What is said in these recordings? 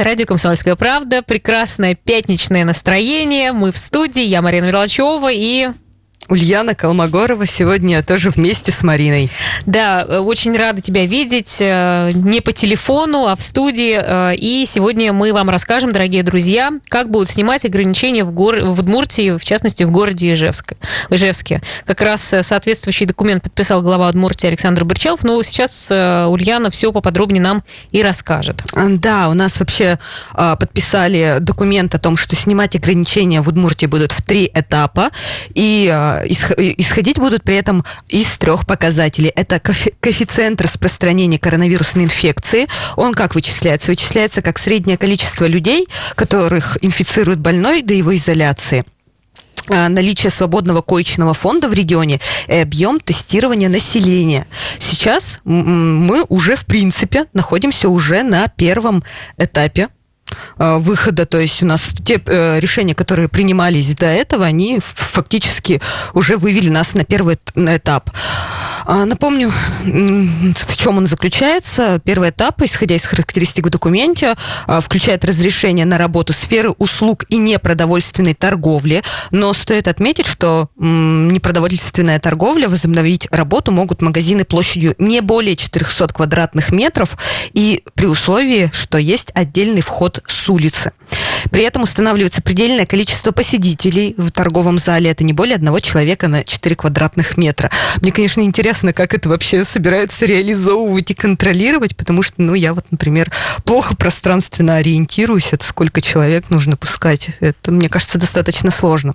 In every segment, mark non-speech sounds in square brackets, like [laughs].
Радио «Комсомольская правда». Прекрасное пятничное настроение. Мы в студии. Я Марина Мерлачева и Ульяна Колмогорова сегодня тоже вместе с Мариной. Да, очень рада тебя видеть э, не по телефону, а в студии. Э, и сегодня мы вам расскажем, дорогие друзья, как будут снимать ограничения в, гор... в Удмуртии, в частности, в городе Ижевск... Ижевске. Как раз э, соответствующий документ подписал глава Удмуртии Александр Бырчалов. Но сейчас Ульяна все поподробнее нам и расскажет. Да, у нас вообще подписали документ о том, что снимать ограничения в Удмуртии будут в три этапа. И исходить будут при этом из трех показателей. Это коэффициент распространения коронавирусной инфекции. Он как вычисляется? Вычисляется как среднее количество людей, которых инфицирует больной до его изоляции а, наличие свободного коечного фонда в регионе и объем тестирования населения. Сейчас мы уже, в принципе, находимся уже на первом этапе выхода, то есть у нас те э, решения, которые принимались до этого, они фактически уже вывели нас на первый этап. А, напомню, в чем он заключается. Первый этап, исходя из характеристик в документе, а, включает разрешение на работу сферы услуг и непродовольственной торговли, но стоит отметить, что непродовольственная торговля возобновить работу могут магазины площадью не более 400 квадратных метров и при условии, что есть отдельный вход с улицы. При этом устанавливается предельное количество посетителей в торговом зале. Это не более одного человека на 4 квадратных метра. Мне, конечно, интересно, как это вообще собираются реализовывать и контролировать, потому что, ну, я вот, например, плохо пространственно ориентируюсь, это сколько человек нужно пускать. Это, мне кажется, достаточно сложно.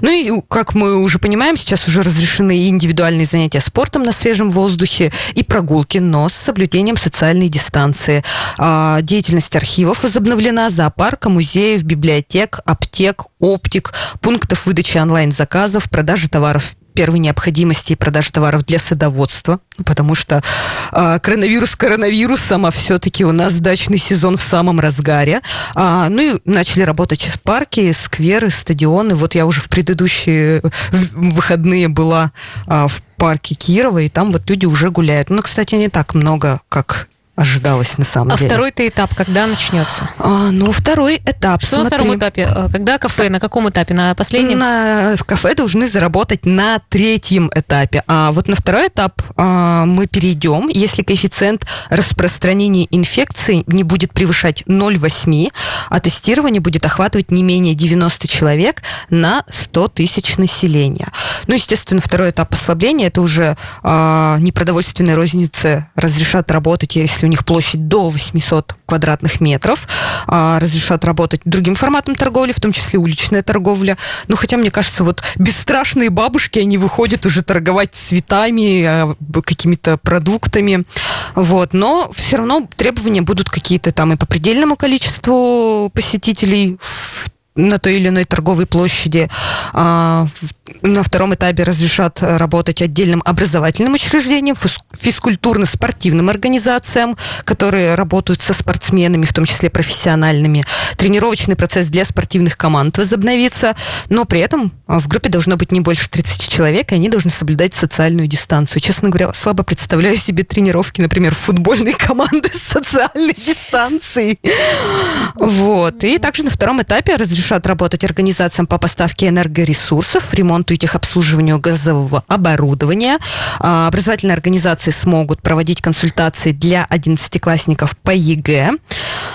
Ну и, как мы уже понимаем, сейчас уже разрешены и индивидуальные занятия спортом на свежем воздухе, и прогулки, но с соблюдением социальной дистанции. А, деятельность архивов возобновлена, зоопарка, музеев, библиотек, аптек, оптик, пунктов выдачи онлайн-заказов, продажи товаров первой необходимости и продажи товаров для садоводства, потому что э, коронавирус коронавирусом, а все-таки у нас дачный сезон в самом разгаре. А, ну и начали работать парки, скверы, стадионы. Вот я уже в предыдущие выходные была а, в парке Кирова, и там вот люди уже гуляют. Ну, кстати, не так много, как ожидалось на самом а деле. А второй-то этап когда начнется? А, ну, второй этап. Что смотри, на втором этапе? А, когда кафе? На каком этапе? На последнем? На, в кафе должны заработать на третьем этапе. А вот на второй этап а, мы перейдем, если коэффициент распространения инфекции не будет превышать 0,8, а тестирование будет охватывать не менее 90 человек на 100 тысяч населения. Ну, естественно, второй этап послабления это уже а, непродовольственные розницы разрешат работать, если у них площадь до 800 квадратных метров, а, разрешат работать другим форматом торговли, в том числе уличная торговля. Ну, хотя, мне кажется, вот бесстрашные бабушки, они выходят уже торговать цветами, а, какими-то продуктами, вот. Но все равно требования будут какие-то там и по предельному количеству посетителей в на той или иной торговой площади. А, на втором этапе разрешат работать отдельным образовательным учреждениям, физкультурно-спортивным организациям, которые работают со спортсменами, в том числе профессиональными. Тренировочный процесс для спортивных команд возобновится, но при этом в группе должно быть не больше 30 человек, и они должны соблюдать социальную дистанцию. Честно говоря, слабо представляю себе тренировки, например, футбольной команды с социальной дистанцией. Вот. И также на втором этапе разрешат разрешат работать организациям по поставке энергоресурсов, ремонту и техобслуживанию газового оборудования. А, образовательные организации смогут проводить консультации для одиннадцатиклассников по ЕГЭ.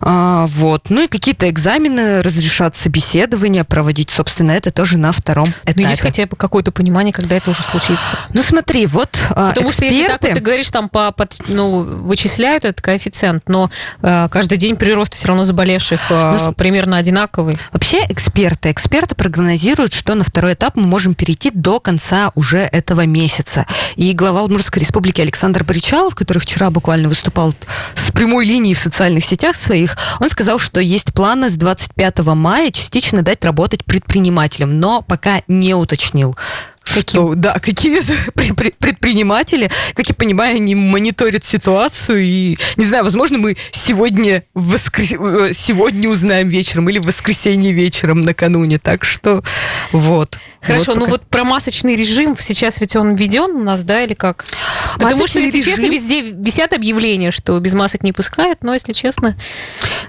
А, вот. Ну и какие-то экзамены разрешат собеседования проводить. Собственно, это тоже на втором этапе. Ну, есть хотя бы какое-то понимание, когда это уже случится? Ну, смотри, вот а, Потому эксперты... что если так вот ты говоришь, там по, под, ну, вычисляют этот коэффициент, но э, каждый день прирост все равно заболевших э, ну, примерно одинаковый. Вообще Вообще эксперты, эксперты прогнозируют, что на второй этап мы можем перейти до конца уже этого месяца. И глава Удмуртской республики Александр Боричалов, который вчера буквально выступал с прямой линии в социальных сетях своих, он сказал, что есть планы с 25 мая частично дать работать предпринимателям, но пока не уточнил, Каким? Да, какие [laughs] предприниматели, как я понимаю, они мониторят ситуацию и, не знаю, возможно, мы сегодня, воскрес... сегодня узнаем вечером или в воскресенье вечером накануне, так что вот. Хорошо, вот ну вот про масочный режим сейчас ведь он введен у нас, да, или как? Потому Масочный что, если режим- честно, везде висят объявления, что без масок не пускают, но, если честно,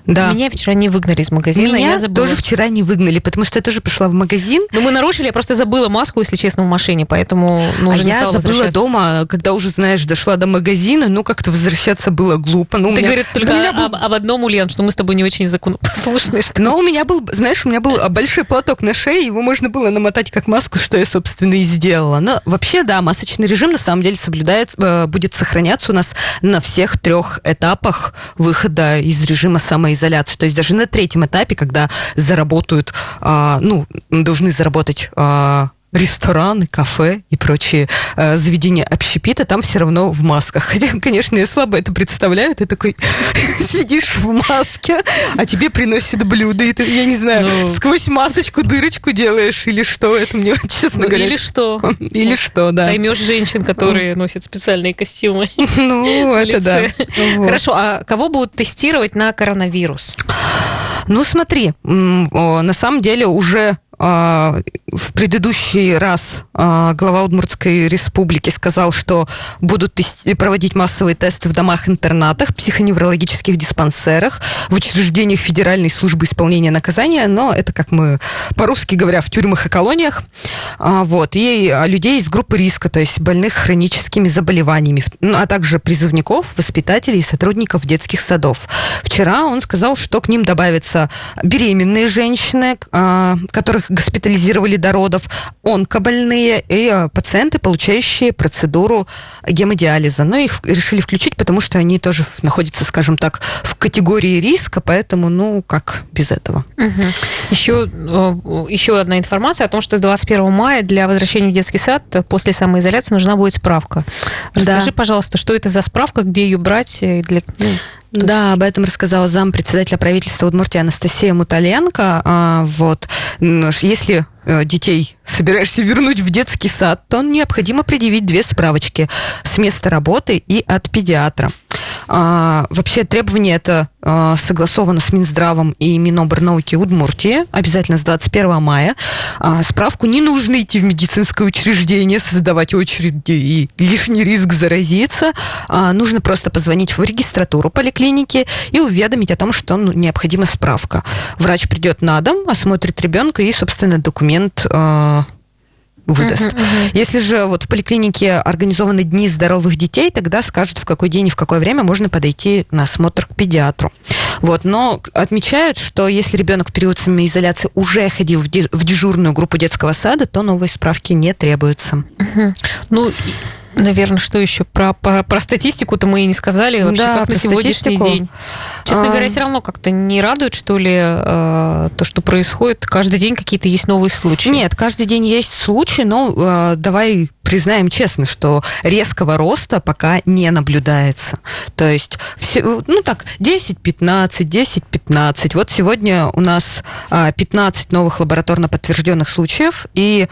Да. меня вчера не выгнали из магазина, Меня я забыла. тоже вчера не выгнали, потому что я тоже пришла в магазин, Ну, мы нарушили, я просто забыла маску, если честно, в машине, поэтому ну, а уже не я забыла дома, когда уже, знаешь, дошла до магазина, ну, как-то возвращаться было глупо. Ну, Ты меня- говоришь только меня был- об, об одном, Ульян, что мы с тобой не очень законопослушные. Что... Но у меня был, знаешь, у меня был большой платок на шее, его можно было намотать как маску, что я, собственно, и сделала. Но вообще, да, масочный режим на самом деле соблюдается, э, будет сохраняться у нас на всех трех этапах выхода из режима самоизоляции. То есть даже на третьем этапе, когда заработают, а, ну, должны заработать а, рестораны, кафе и прочие э, заведения общепита, там все равно в масках. [laughs] Хотя, конечно, я слабо это представляю. Ты такой [laughs] сидишь в маске, а тебе приносят блюдо, и ты, я не знаю, Ну. сквозь масочку дырочку делаешь или что. Это мне, [laughs] честно Ну, говоря... или что? Или что, да. Поймешь женщин, которые носят специальные костюмы. Ну, это да. Хорошо, а кого будут тестировать на коронавирус? Ну, смотри, на самом деле уже в предыдущий раз а, глава Удмуртской республики сказал, что будут проводить массовые тесты в домах-интернатах, психоневрологических диспансерах, в учреждениях Федеральной службы исполнения наказания, но это, как мы по-русски говоря, в тюрьмах и колониях, А, вот, и а, людей из группы риска, то есть больных хроническими заболеваниями, ну, а также призывников, воспитателей и сотрудников детских садов. Вчера он сказал, что к ним добавятся беременные женщины, а, которых госпитализировали до родов, онкобольные и а, пациенты, получающие процедуру гемодиализа. Но их решили включить, потому что они тоже находятся, скажем так, в категории риска, поэтому, ну, как без этого. Еще, э, еще одна информация о том, что 21 мая для возвращения в детский сад э, после самоизоляции нужна будет справка. Расскажи, Да. пожалуйста, что это за справка, где ее брать? э, Для... то Да, об этом рассказала зам председателя правительства Удмуртии Анастасия Муталенко. А, вот, если э, детей собираешься вернуть в детский сад, то необходимо предъявить две справочки с места работы и от педиатра. А, вообще требование это а, согласовано с Минздравом и Минобрнауки Удмуртии, обязательно с 21 мая. А, справку не нужно идти в медицинское учреждение, создавать очереди и лишний риск заразиться. А, нужно просто позвонить в регистратуру поликлиники и уведомить о том, что ну, необходима справка. Врач придет на дом, осмотрит ребенка и, собственно, документ а, выдаст. Мгм, мгм. Если же вот в поликлинике организованы дни здоровых детей, тогда скажут, в какой день и в какое время можно подойти на осмотр к педиатру. Вот, но отмечают, что если ребенок в период самоизоляции уже ходил в дежурную группу детского сада, то новой справки не требуется. Мгм. Ну, наверное, что еще? Про, про, про статистику-то мы и не сказали вообще, Да, как на сегодняшний статистику. день. Честно А. говоря, все равно как-то не радует, что ли, э, то, что происходит. Каждый день какие-то есть новые случаи. Нет, каждый день есть случаи, но э, давай признаем честно, что резкого роста пока не наблюдается. То есть, все, ну так, 10-15, 10-15. Вот сегодня у нас а, 15 новых лабораторно подтвержденных случаев и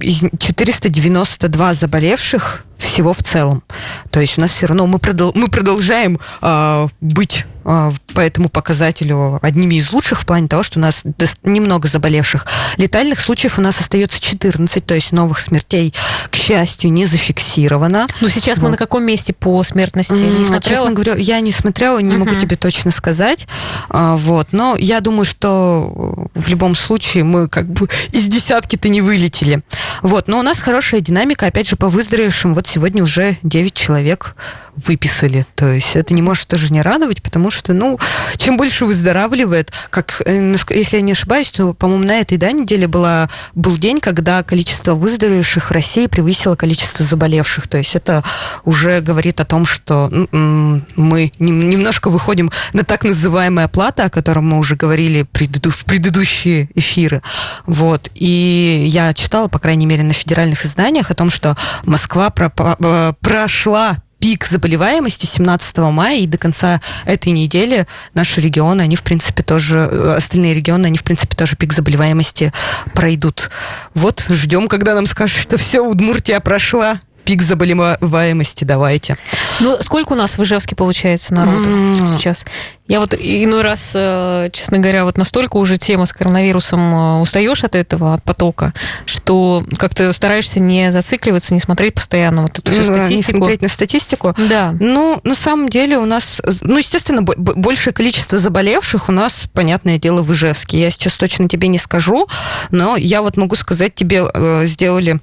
492 заболевших всего в целом. То есть у нас все равно мы, продол- мы продолжаем а, быть а, по этому показателю одними из лучших в плане того, что у нас немного заболевших. Летальных случаев у нас остается 14, то есть новых смертей, к счастью, не зафиксировано. Ну, сейчас мы Вот. на каком месте по смертности? Не смотрела? Честно говоря, я не смотрела, не могу Мгм. тебе точно сказать. А, вот. Но я думаю, что в любом случае мы как бы из десятки-то не вылетели. Вот. Но у нас хорошая динамика, опять же, по выздоровевшим. Вот сегодня уже 9 человек выписали. То есть это не может тоже не радовать, потому что, ну, чем больше выздоравливает, как, э, если я не ошибаюсь, то, по-моему, на этой да, неделе была, был день, когда количество выздоровевших в России превысило количество заболевших. То есть это уже говорит о том, что м, мы нем- немножко выходим на так называемое плата, о котором мы уже говорили в предыдущие эфиры. Вот. И я читала, по крайней мере, на федеральных изданиях о том, что Москва э, прошла пик заболеваемости 17 мая, и до конца этой недели наши регионы, они, в принципе, тоже, э, остальные регионы, они, в принципе, тоже пик заболеваемости пройдут. Вот, ждем, когда нам скажут, что все, Удмуртия прошла пик заболеваемости, давайте. Ну, сколько у нас в Ижевске получается народу mm. сейчас? Я вот иной раз, э, честно говоря, вот настолько уже тема с коронавирусом э, устаешь от этого, от потока, что как-то стараешься не зацикливаться, не смотреть постоянно вот эту всю статистику. Не смотреть на статистику. Да. Ну, на самом деле у нас, ну, естественно, большее количество заболевших у нас, понятное дело, в Ижевске. Я сейчас точно тебе не скажу, но я вот могу сказать, тебе э, сделали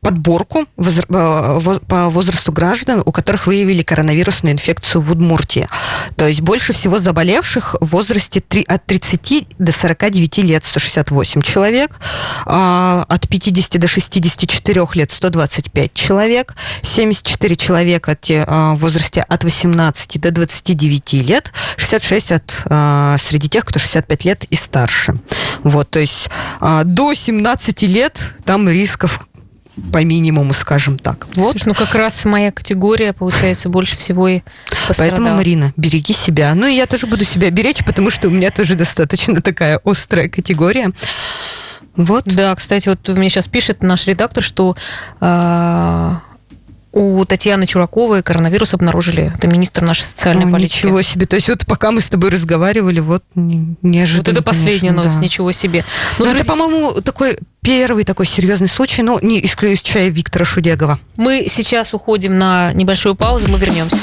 подборку по возрасту граждан, у которых выявили коронавирусную инфекцию в Удмуртии. То есть больше больше всего заболевших в возрасте 3, от 30 до 49 лет 168 человек, а, от 50 до 64 лет 125 человек, 74 человека а, в возрасте от 18 до 29 лет, 66 от, а, среди тех, кто 65 лет и старше. Вот, то есть до 17 лет там рисков по минимуму, скажем так. Вот. Слушай, ну как раз моя категория, получается, больше всего и пострадала. Поэтому, Марина, береги себя. Ну и я тоже буду себя беречь, потому что у меня тоже достаточно [laughs] такая острая категория. Вот. Да, кстати, вот мне сейчас пишет наш редактор, что э, у Татьяны Чураковой коронавирус обнаружили. Это министр нашей социальной О, политики. Ничего себе. То есть вот пока мы с тобой разговаривали, вот неожиданно. Вот это последняя конечно, новость, да. ничего себе. Ну, друзья... это, по-моему, такой первый такой серьезный случай, но не исключая Виктора Шудегова. Мы сейчас уходим на небольшую паузу, мы вернемся.